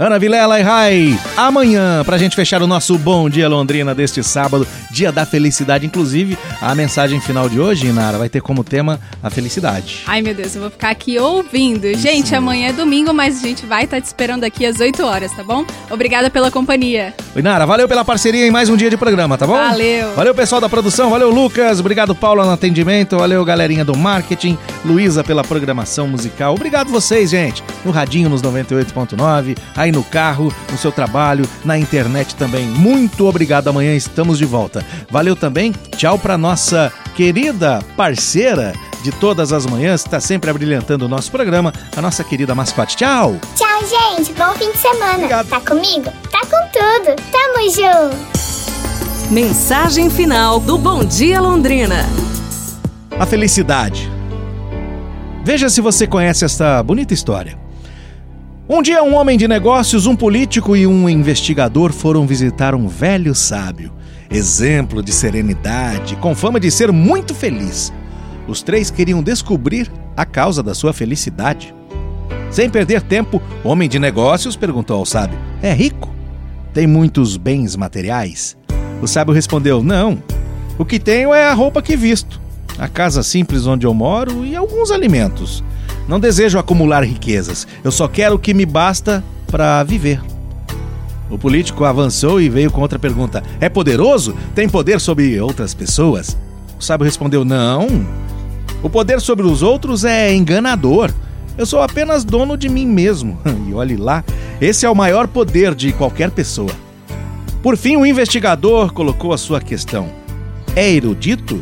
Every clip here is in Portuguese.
Ana Vilela e Rai, amanhã, pra gente fechar o nosso Bom Dia Londrina deste sábado, dia da felicidade. Inclusive, a mensagem final de hoje, Inara, vai ter como tema a felicidade. Ai, meu Deus, eu vou ficar aqui ouvindo. Gente, amanhã é domingo, mas a gente vai estar tá te esperando aqui às 8 horas, tá bom? Obrigada pela companhia. Inara, valeu pela parceria em mais um dia de programa, tá bom? Valeu. Valeu, pessoal da produção, valeu, Lucas. Obrigado, Paula, no atendimento. Valeu, galerinha do marketing. Luísa pela programação musical. Obrigado vocês, gente. No Radinho, nos 98.9. Aí aí no carro, no seu trabalho, na internet também. Muito obrigado. Amanhã estamos de volta. Valeu também. Tchau para nossa querida parceira de todas as manhãs, está sempre abrilhantando o nosso programa, a nossa querida mascote. Tchau! Tchau, gente. Bom fim de semana. Obrigado. Tá comigo? Tá com tudo. Tamo junto. Mensagem final do Bom Dia Londrina. A felicidade. Veja se você conhece esta bonita história. Um dia, um homem de negócios, um político e um investigador foram visitar um velho sábio, exemplo de serenidade, com fama de ser muito feliz. Os três queriam descobrir a causa da sua felicidade. Sem perder tempo, o homem de negócios perguntou ao sábio: É rico? Tem muitos bens materiais? O sábio respondeu: Não. O que tenho é a roupa que visto, a casa simples onde eu moro e alguns alimentos. Não desejo acumular riquezas, eu só quero o que me basta para viver. O político avançou e veio com outra pergunta: É poderoso? Tem poder sobre outras pessoas? O sábio respondeu: Não. O poder sobre os outros é enganador. Eu sou apenas dono de mim mesmo. E olhe lá, esse é o maior poder de qualquer pessoa. Por fim, o investigador colocou a sua questão: É erudito?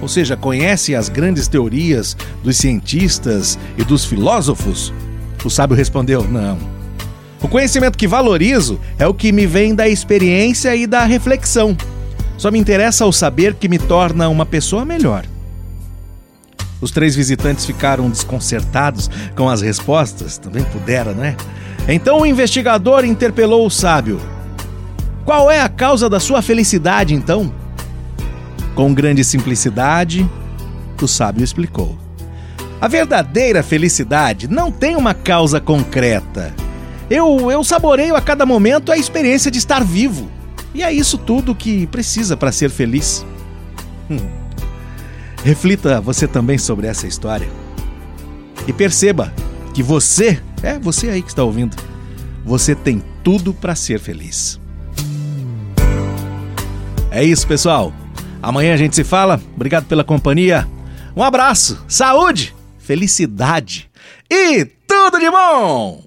Ou seja, conhece as grandes teorias dos cientistas e dos filósofos? O sábio respondeu: Não. O conhecimento que valorizo é o que me vem da experiência e da reflexão. Só me interessa o saber que me torna uma pessoa melhor. Os três visitantes ficaram desconcertados com as respostas, também pudera, né? Então o investigador interpelou o sábio: Qual é a causa da sua felicidade, então? Com grande simplicidade, o sábio explicou. A verdadeira felicidade não tem uma causa concreta. Eu, eu saboreio a cada momento a experiência de estar vivo. E é isso tudo que precisa para ser feliz. Hum. Reflita você também sobre essa história. E perceba que você, é você aí que está ouvindo, você tem tudo para ser feliz. É isso, pessoal. Amanhã a gente se fala. Obrigado pela companhia. Um abraço, saúde, felicidade e tudo de bom!